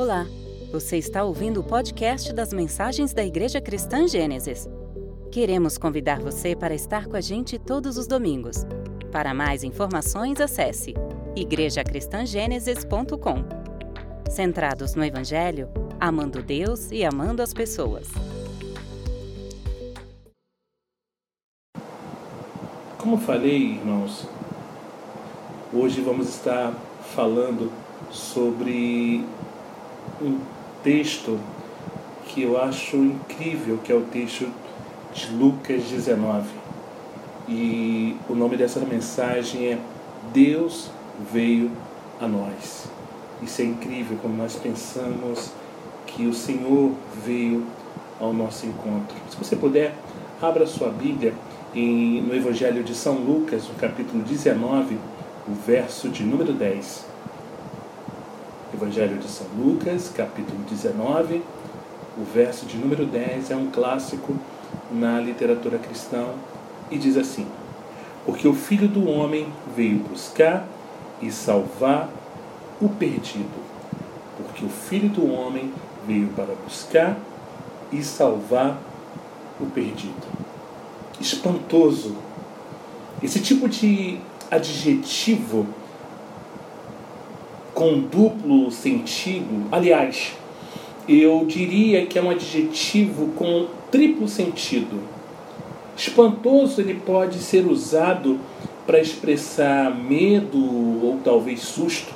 Olá, você está ouvindo o podcast das mensagens da Igreja Cristã Gênesis. Queremos convidar você para estar com a gente todos os domingos. Para mais informações, acesse igrejacristangênesis.com. Centrados no Evangelho, amando Deus e amando as pessoas. Como falei, irmãos, hoje vamos estar falando sobre um texto que eu acho incrível, que é o texto de Lucas 19. E o nome dessa mensagem é Deus veio a nós. Isso é incrível quando nós pensamos que o Senhor veio ao nosso encontro. Se você puder, abra sua Bíblia em, no Evangelho de São Lucas, no capítulo 19, o verso de número 10. Evangelho de São Lucas, capítulo 19, o verso de número 10 é um clássico na literatura cristã e diz assim: Porque o Filho do Homem veio buscar e salvar o perdido. Porque o Filho do Homem veio para buscar e salvar o perdido. Espantoso. Esse tipo de adjetivo com duplo sentido. Aliás, eu diria que é um adjetivo com triplo sentido. Espantoso ele pode ser usado para expressar medo ou talvez susto.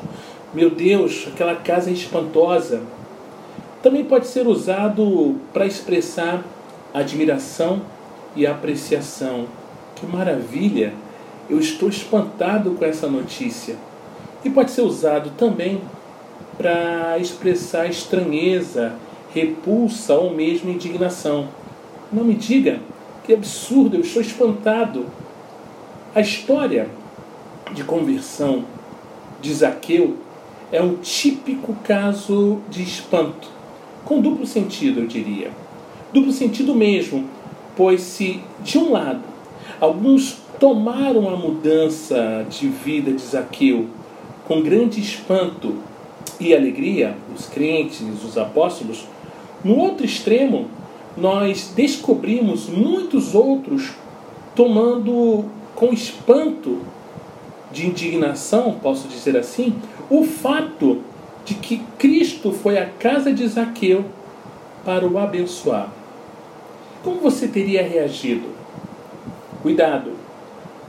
Meu Deus, aquela casa é espantosa. Também pode ser usado para expressar admiração e apreciação. Que maravilha! Eu estou espantado com essa notícia e pode ser usado também para expressar estranheza, repulsa ou mesmo indignação. Não me diga que absurdo, eu estou espantado. A história de conversão de Zaqueu é um típico caso de espanto, com duplo sentido, eu diria. Duplo sentido mesmo, pois se, de um lado, alguns tomaram a mudança de vida de Zaqueu com grande espanto e alegria, os crentes, os apóstolos, no outro extremo, nós descobrimos muitos outros tomando com espanto de indignação, posso dizer assim, o fato de que Cristo foi à casa de Zaqueu para o abençoar. Como você teria reagido? Cuidado,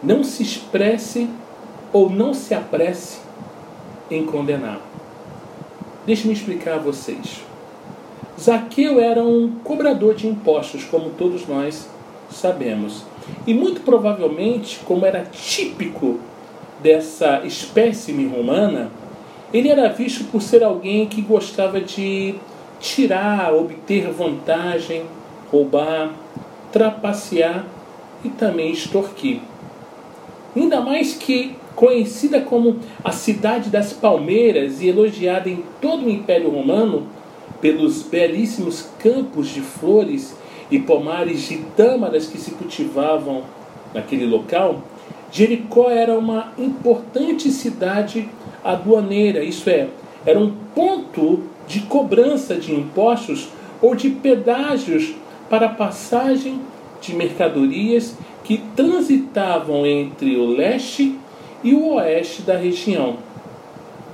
não se expresse ou não se apresse em condenar. Deixe-me explicar a vocês. Zaqueu era um cobrador de impostos, como todos nós sabemos. E muito provavelmente, como era típico dessa espécime romana, ele era visto por ser alguém que gostava de tirar, obter vantagem, roubar, trapacear e também extorquir. Ainda mais que conhecida como a cidade das palmeiras e elogiada em todo o Império Romano pelos belíssimos campos de flores e pomares de tâmaras que se cultivavam naquele local, Jericó era uma importante cidade aduaneira, isso é, era um ponto de cobrança de impostos ou de pedágios para a passagem de mercadorias que transitavam entre o leste e o oeste da região.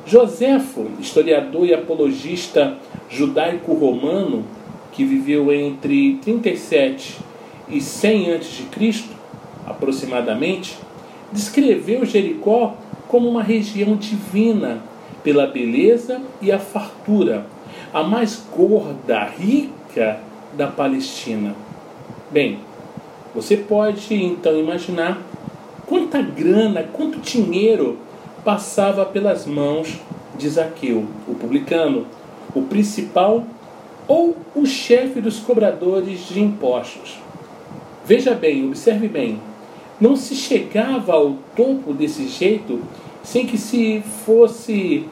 Joséfo, historiador e apologista judaico-romano, que viveu entre 37 e 100 a.C., aproximadamente, descreveu Jericó como uma região divina pela beleza e a fartura, a mais gorda, rica da Palestina. Bem, você pode então imaginar quanta grana, quanto dinheiro passava pelas mãos de Zaqueu, o publicano, o principal ou o chefe dos cobradores de impostos. Veja bem, observe bem, não se chegava ao topo desse jeito sem que se fosse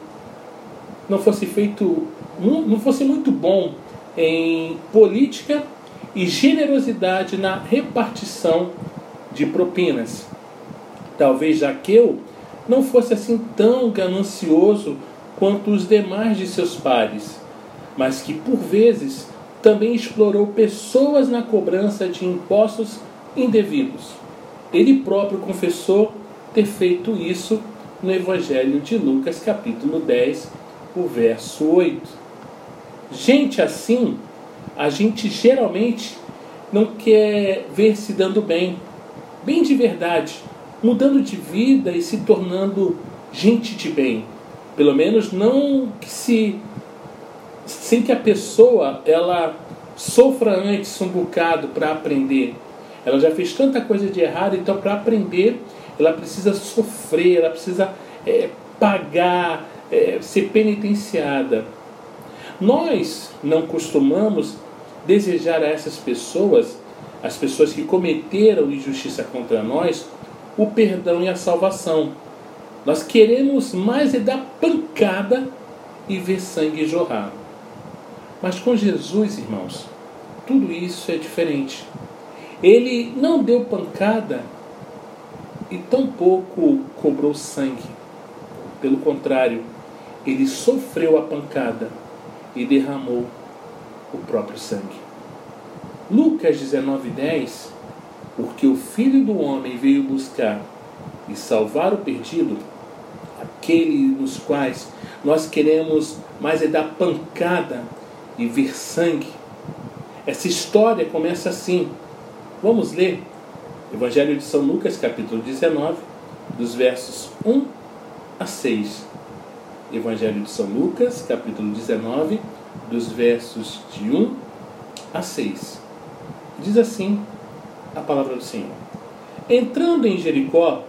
não fosse feito não fosse muito bom em política e generosidade na repartição de propinas. Talvez Jaqueu não fosse assim tão ganancioso quanto os demais de seus pares, mas que por vezes também explorou pessoas na cobrança de impostos indevidos. Ele próprio confessou ter feito isso no Evangelho de Lucas, capítulo 10, o verso 8. Gente assim, a gente geralmente não quer ver se dando bem, bem de verdade, mudando de vida e se tornando gente de bem. Pelo menos não que se sem que a pessoa ela sofra antes um bocado para aprender. Ela já fez tanta coisa de errado, então para aprender ela precisa sofrer, ela precisa é, pagar, é, ser penitenciada. Nós não costumamos desejar a essas pessoas, as pessoas que cometeram injustiça contra nós, o perdão e a salvação. Nós queremos mais é dar pancada e ver sangue jorrar. Mas com Jesus, irmãos, tudo isso é diferente. Ele não deu pancada e tampouco cobrou sangue. Pelo contrário, ele sofreu a pancada e derramou o próprio sangue. Lucas 19:10 Porque o Filho do homem veio buscar e salvar o perdido, aquele nos quais nós queremos mais é dar pancada e ver sangue. Essa história começa assim. Vamos ler Evangelho de São Lucas, capítulo 19, dos versos 1 a 6. Evangelho de São Lucas, capítulo 19, dos versos de 1 a 6. Diz assim a palavra do Senhor: Entrando em Jericó,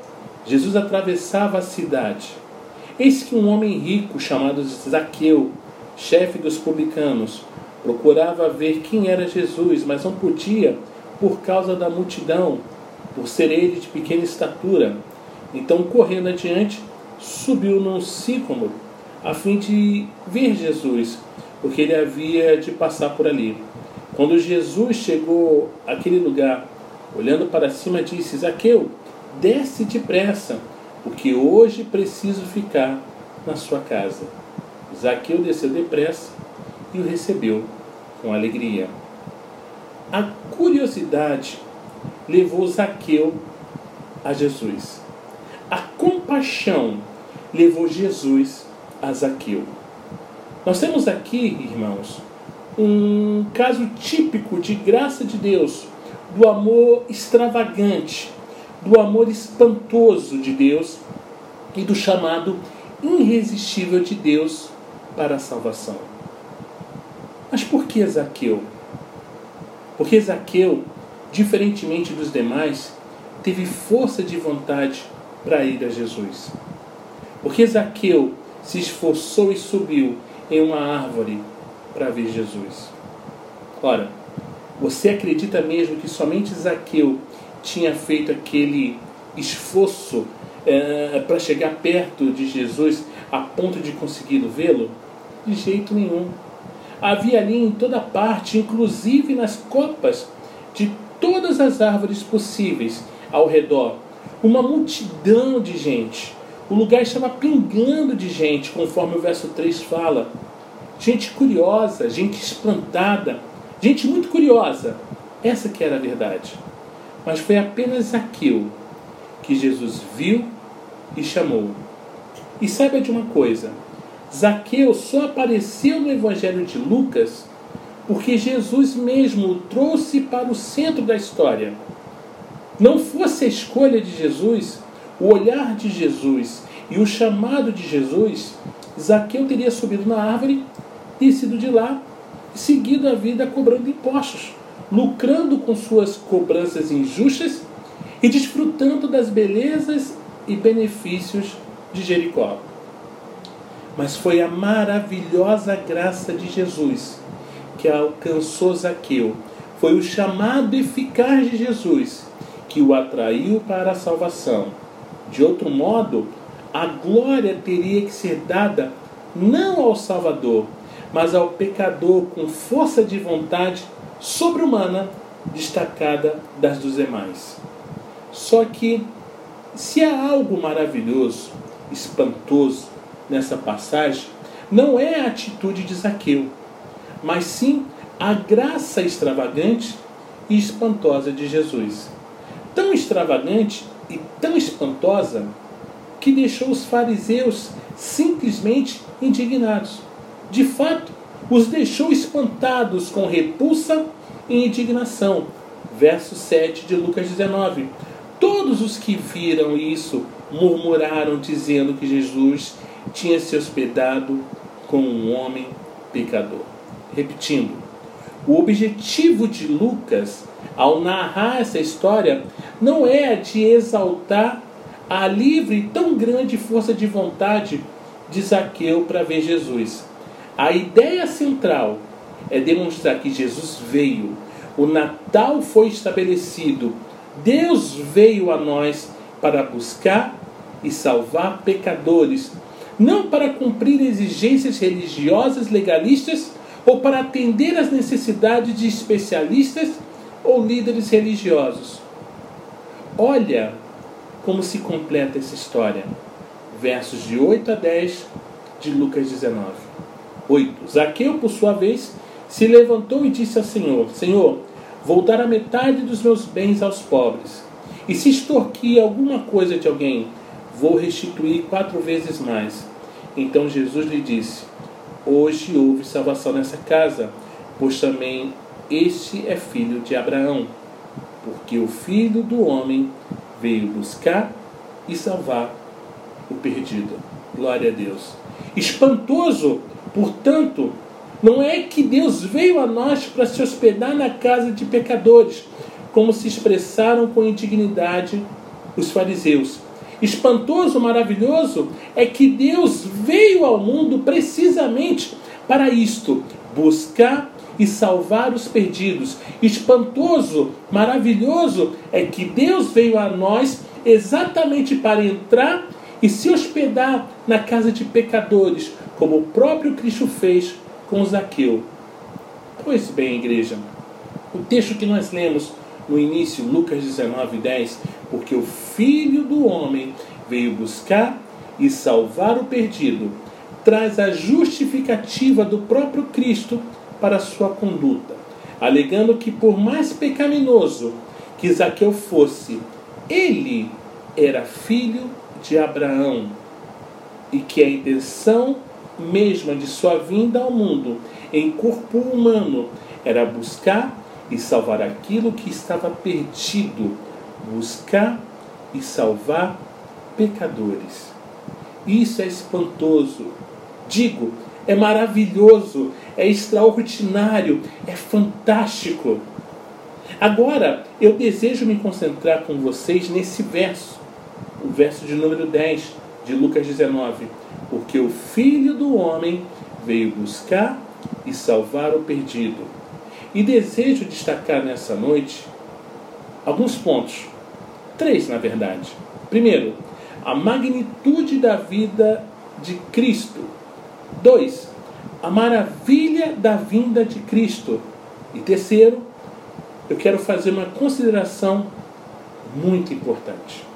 Jesus atravessava a cidade. Eis que um homem rico chamado Zaqueu chefe dos publicanos, procurava ver quem era Jesus, mas não podia por causa da multidão, por ser ele de pequena estatura. Então, correndo adiante, subiu num sícomoro, a fim de ver Jesus, porque ele havia de passar por ali. Quando Jesus chegou àquele lugar, olhando para cima, disse: Zaqueu, desce depressa, porque hoje preciso ficar na sua casa. Zaqueu desceu depressa e o recebeu com alegria. A curiosidade levou Zaqueu a Jesus. A compaixão levou Jesus a Zaqueu. Nós temos aqui, irmãos, um caso típico de graça de Deus, do amor extravagante, do amor espantoso de Deus e do chamado irresistível de Deus para a salvação. Mas por que Zaqueu? Porque Zaqueu, diferentemente dos demais, teve força de vontade para ir a Jesus. Porque Zaqueu se esforçou e subiu em uma árvore para ver Jesus. Ora, você acredita mesmo que somente Zaqueu tinha feito aquele esforço é, para chegar perto de Jesus a ponto de conseguir vê-lo? De jeito nenhum. Havia ali em toda parte, inclusive nas copas de todas as árvores possíveis ao redor, uma multidão de gente. O lugar estava pingando de gente, conforme o verso 3 fala. Gente curiosa, gente espantada, gente muito curiosa. Essa que era a verdade. Mas foi apenas Zaqueu que Jesus viu e chamou. E saiba de uma coisa: Zaqueu só apareceu no Evangelho de Lucas porque Jesus mesmo o trouxe para o centro da história. Não fosse a escolha de Jesus, o olhar de Jesus e o chamado de Jesus, Zaqueu teria subido na árvore, descido de lá seguido a vida cobrando impostos, lucrando com suas cobranças injustas e desfrutando das belezas e benefícios de Jericó. Mas foi a maravilhosa graça de Jesus que alcançou Zaqueu. Foi o chamado eficaz de Jesus que o atraiu para a salvação. De outro modo, a glória teria que ser dada não ao Salvador, mas ao pecador com força de vontade sobre-humana, destacada das dos demais. Só que, se há algo maravilhoso, espantoso, nessa passagem não é a atitude de Zaqueu, mas sim a graça extravagante e espantosa de Jesus. Tão extravagante e tão espantosa que deixou os fariseus simplesmente indignados. De fato, os deixou espantados com repulsa e indignação. Verso 7 de Lucas 19. Todos os que viram isso murmuraram, dizendo que Jesus tinha se hospedado com um homem pecador. Repetindo, o objetivo de Lucas, ao narrar essa história, não é de exaltar a livre e tão grande força de vontade de Zaqueu para ver Jesus. A ideia central é demonstrar que Jesus veio, o Natal foi estabelecido, Deus veio a nós para buscar e salvar pecadores, não para cumprir exigências religiosas legalistas ou para atender às necessidades de especialistas ou líderes religiosos. Olha como se completa essa história. Versos de 8 a 10 de Lucas 19. 8. Zaqueu, por sua vez, se levantou e disse ao Senhor: Senhor, vou dar a metade dos meus bens aos pobres. E se extorquir alguma coisa de alguém, vou restituir quatro vezes mais. Então Jesus lhe disse: Hoje houve salvação nessa casa, pois também este é filho de Abraão, porque o filho do homem veio buscar e salvar o perdido. Glória a Deus. Espantoso, portanto, não é que Deus veio a nós para se hospedar na casa de pecadores, como se expressaram com indignidade os fariseus. Espantoso, maravilhoso é que Deus veio ao mundo precisamente para isto: buscar e salvar os perdidos. Espantoso, maravilhoso é que Deus veio a nós exatamente para entrar e se hospedar na casa de pecadores, como o próprio Cristo fez com Zaqueu. Pois bem, igreja, o texto que nós lemos no início, Lucas 19, 10, porque o Filho do Homem veio buscar e salvar o perdido, traz a justificativa do próprio Cristo para sua conduta, alegando que por mais pecaminoso que Zaqueu fosse, ele era filho de Abraão e que a intenção mesma de sua vinda ao mundo em corpo humano era buscar e salvar aquilo que estava perdido, buscar e salvar pecadores. Isso é espantoso. Digo, é maravilhoso, é extraordinário, é fantástico. Agora, eu desejo me concentrar com vocês nesse verso, o verso de número 10 de Lucas 19 porque o Filho do Homem veio buscar e salvar o perdido. E desejo destacar nessa noite alguns pontos, três na verdade. Primeiro, a magnitude da vida de Cristo. Dois, a maravilha da vinda de Cristo. E terceiro, eu quero fazer uma consideração muito importante.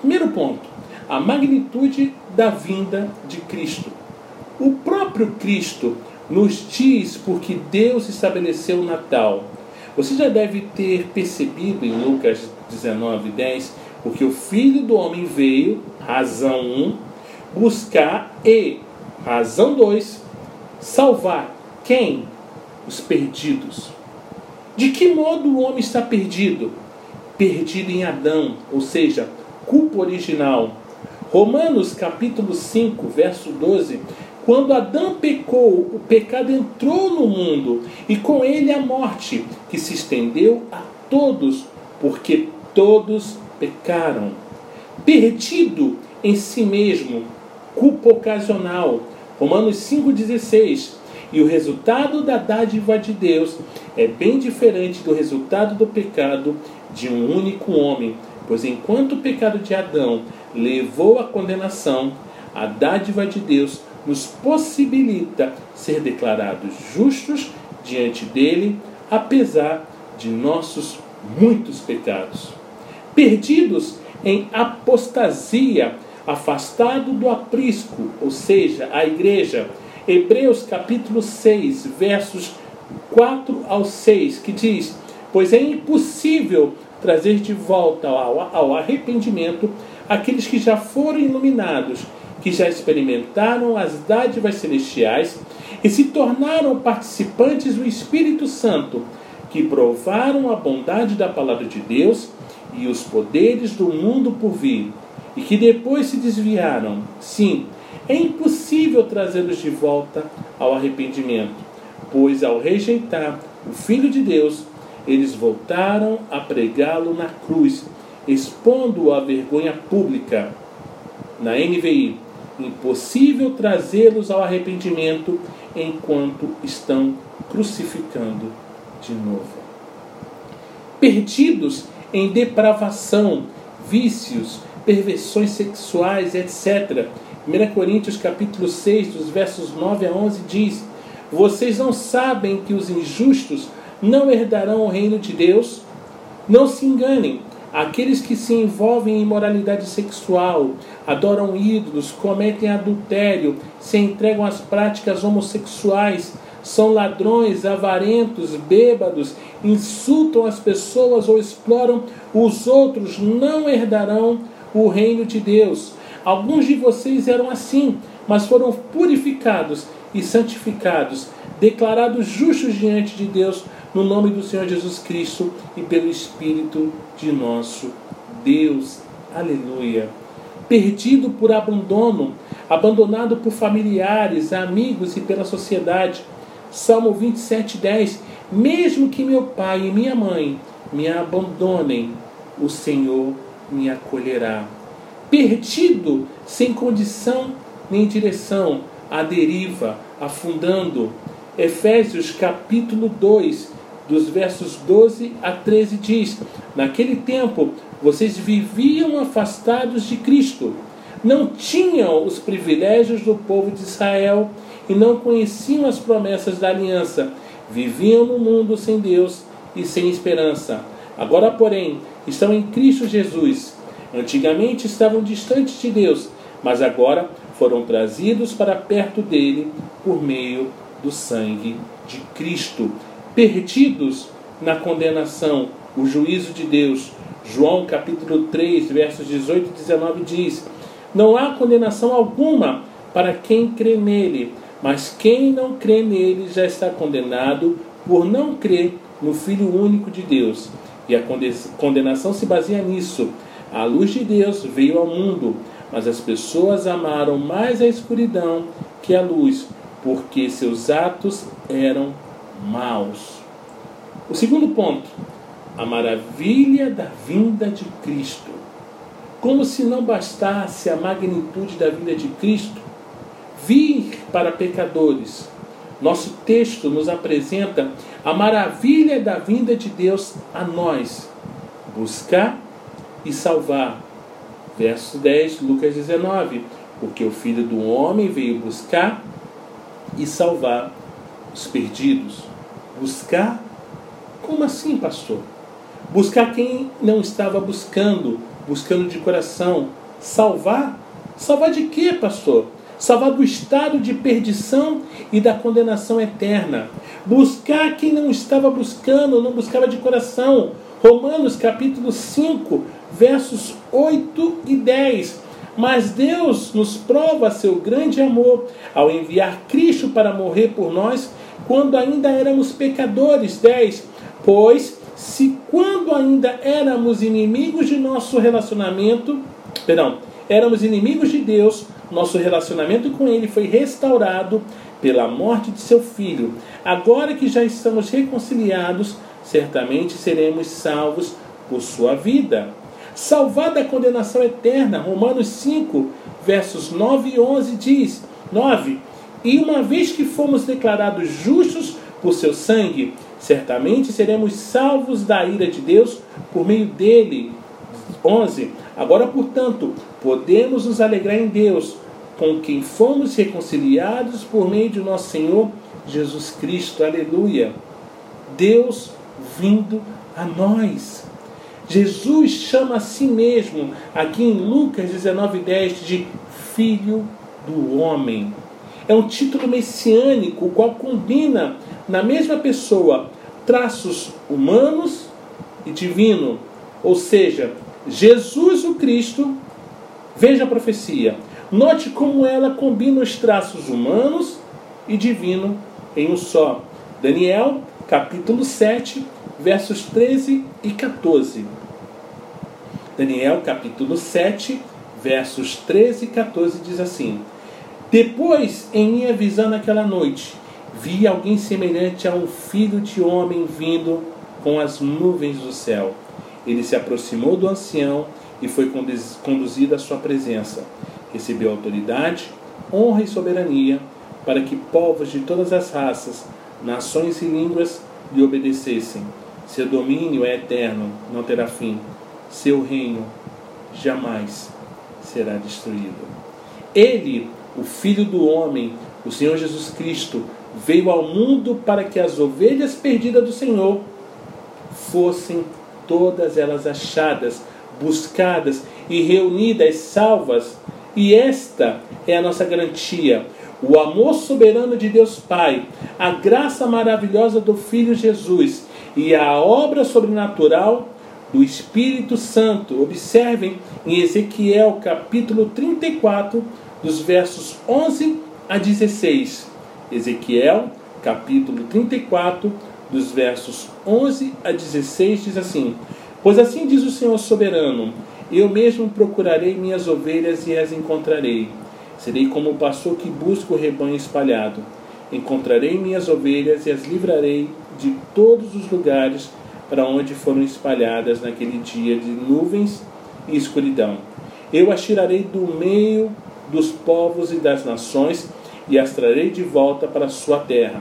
Primeiro ponto, a magnitude da vinda de Cristo. O próprio Cristo nos diz porque Deus estabeleceu o Natal. Você já deve ter percebido em Lucas 19, 10, porque o Filho do Homem veio, razão 1, buscar e, razão 2, salvar quem? Os perdidos. De que modo o homem está perdido? Perdido em Adão, ou seja, culpa original Romanos capítulo 5, verso 12. Quando Adão pecou, o pecado entrou no mundo e com ele a morte, que se estendeu a todos, porque todos pecaram. Perdido em si mesmo, culpa ocasional. Romanos 5,16. E o resultado da dádiva de Deus é bem diferente do resultado do pecado de um único homem. Pois enquanto o pecado de Adão levou à condenação, a dádiva de Deus nos possibilita ser declarados justos diante dele, apesar de nossos muitos pecados. Perdidos em apostasia, afastado do aprisco, ou seja, a igreja, Hebreus capítulo 6, versos 4 ao 6, que diz: Pois é impossível trazer de volta ao, ao arrependimento aqueles que já foram iluminados, que já experimentaram as dádivas celestiais e se tornaram participantes do Espírito Santo, que provaram a bondade da palavra de Deus e os poderes do mundo por vir, e que depois se desviaram. Sim, é impossível trazê-los de volta ao arrependimento, pois ao rejeitar o Filho de Deus, eles voltaram a pregá-lo na cruz, expondo-o à vergonha pública. Na NVI, impossível trazê-los ao arrependimento enquanto estão crucificando de novo. Perdidos em depravação, vícios, perversões sexuais, etc. 1 Coríntios capítulo 6, dos versos 9 a 11 diz: Vocês não sabem que os injustos não herdarão o reino de Deus? Não se enganem, aqueles que se envolvem em imoralidade sexual, adoram ídolos, cometem adultério, se entregam às práticas homossexuais, são ladrões, avarentos, bêbados, insultam as pessoas ou exploram os outros, não herdarão o reino de Deus. Alguns de vocês eram assim, mas foram purificados e santificados, declarados justos diante de Deus no nome do Senhor Jesus Cristo e pelo Espírito de nosso Deus. Aleluia. Perdido por abandono, abandonado por familiares, amigos e pela sociedade Salmo 27, 10. Mesmo que meu pai e minha mãe me abandonem, o Senhor me acolherá. Perdido, sem condição nem direção, à deriva, afundando. Efésios capítulo 2, dos versos 12 a 13 diz: Naquele tempo vocês viviam afastados de Cristo, não tinham os privilégios do povo de Israel e não conheciam as promessas da aliança. Viviam no mundo sem Deus e sem esperança. Agora, porém, estão em Cristo Jesus. Antigamente estavam distantes de Deus, mas agora foram trazidos para perto dele por meio do sangue de Cristo. Perdidos na condenação, o juízo de Deus. João capítulo 3, versos 18 e 19 diz: Não há condenação alguma para quem crê nele mas quem não crê nele já está condenado por não crer no Filho único de Deus. E a condenação se baseia nisso. A luz de Deus veio ao mundo, mas as pessoas amaram mais a escuridão que a luz, porque seus atos eram maus. O segundo ponto, a maravilha da vinda de Cristo. Como se não bastasse a magnitude da vinda de Cristo, vir para pecadores. Nosso texto nos apresenta a maravilha da vinda de Deus a nós, buscar e salvar. Verso 10, Lucas 19. Porque o Filho do Homem veio buscar e salvar os perdidos. Buscar? Como assim, pastor? Buscar quem não estava buscando, buscando de coração. Salvar? Salvar de quê, pastor? salvar do estado de perdição e da condenação eterna. Buscar quem não estava buscando, não buscava de coração. Romanos capítulo 5, versos 8 e 10. Mas Deus nos prova seu grande amor ao enviar Cristo para morrer por nós quando ainda éramos pecadores. 10. Pois, se quando ainda éramos inimigos de nosso relacionamento, perdão, éramos inimigos de Deus, nosso relacionamento com Ele foi restaurado pela morte de seu filho. Agora que já estamos reconciliados, certamente seremos salvos por sua vida. Salvar da condenação eterna, Romanos 5, versos 9 e 11 diz: 9. E uma vez que fomos declarados justos por seu sangue, certamente seremos salvos da ira de Deus por meio dele. 11. Agora, portanto, podemos nos alegrar em Deus, com quem fomos reconciliados por meio de nosso Senhor Jesus Cristo. Aleluia. Deus vindo a nós. Jesus chama a si mesmo, aqui em Lucas 19,10, de Filho do Homem. É um título messiânico, o qual combina na mesma pessoa traços humanos e divino, ou seja, Jesus o Cristo. Veja a profecia. Note como ela combina os traços humanos e divino em um só. Daniel, capítulo 7, versos 13 e 14. Daniel, capítulo 7, versos 13 e 14 diz assim: Depois, em minha visão naquela noite, vi alguém semelhante a um filho de homem vindo com as nuvens do céu. Ele se aproximou do ancião e foi conduzido à sua presença. Recebeu autoridade, honra e soberania para que povos de todas as raças, nações e línguas lhe obedecessem. Seu domínio é eterno, não terá fim. Seu reino jamais será destruído. Ele, o Filho do Homem, o Senhor Jesus Cristo, veio ao mundo para que as ovelhas perdidas do Senhor fossem todas elas achadas, buscadas e reunidas, salvas. E esta é a nossa garantia. O amor soberano de Deus Pai, a graça maravilhosa do Filho Jesus e a obra sobrenatural do Espírito Santo. Observem em Ezequiel capítulo 34, dos versos 11 a 16. Ezequiel capítulo 34, dos versos 11 a 16, diz assim: Pois assim diz o Senhor soberano: Eu mesmo procurarei minhas ovelhas e as encontrarei. Serei como o pastor que busca o rebanho espalhado. Encontrarei minhas ovelhas e as livrarei de todos os lugares para onde foram espalhadas naquele dia de nuvens e escuridão. Eu as tirarei do meio dos povos e das nações e as trarei de volta para sua terra.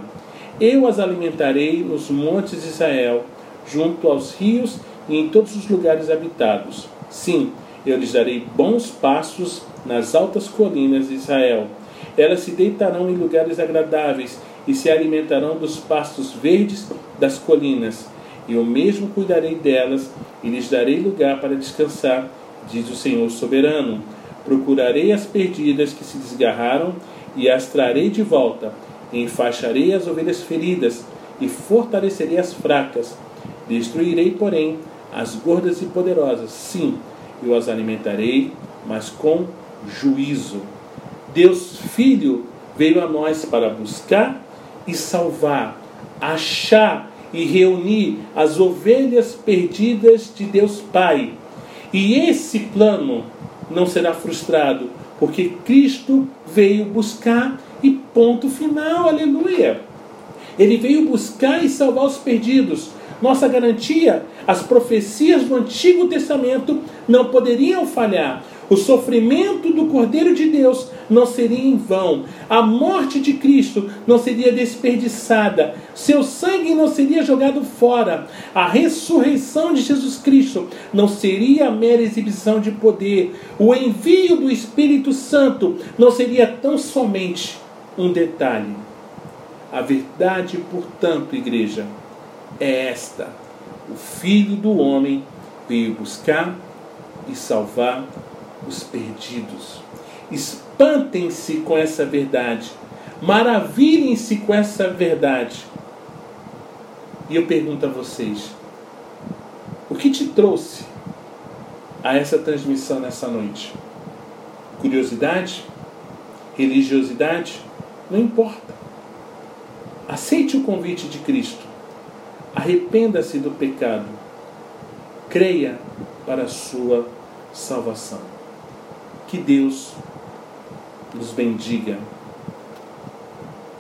Eu as alimentarei nos montes de Israel, junto aos rios e em todos os lugares habitados. Sim, eu lhes darei bons pastos nas altas colinas de Israel. Elas se deitarão em lugares agradáveis e se alimentarão dos pastos verdes das colinas. Eu mesmo cuidarei delas e lhes darei lugar para descansar, diz o Senhor soberano. Procurarei as perdidas que se desgarraram e as trarei de volta. Enfaixarei as ovelhas feridas e fortalecerei as fracas. Destruirei, porém, as gordas e poderosas. Sim, eu as alimentarei, mas com juízo. Deus Filho veio a nós para buscar e salvar, achar e reunir as ovelhas perdidas de Deus Pai. E esse plano não será frustrado, porque Cristo veio buscar e ponto final, aleluia. Ele veio buscar e salvar os perdidos. Nossa garantia, as profecias do Antigo Testamento não poderiam falhar. O sofrimento do Cordeiro de Deus não seria em vão. A morte de Cristo não seria desperdiçada. Seu sangue não seria jogado fora. A ressurreição de Jesus Cristo não seria mera exibição de poder. O envio do Espírito Santo não seria tão somente um detalhe. A verdade, portanto, igreja, é esta: o Filho do Homem veio buscar e salvar os perdidos. Espantem-se com essa verdade. Maravilhem-se com essa verdade. E eu pergunto a vocês: o que te trouxe a essa transmissão nessa noite? Curiosidade? Religiosidade? Não importa. Aceite o convite de Cristo. Arrependa-se do pecado. Creia para a sua salvação. Que Deus nos bendiga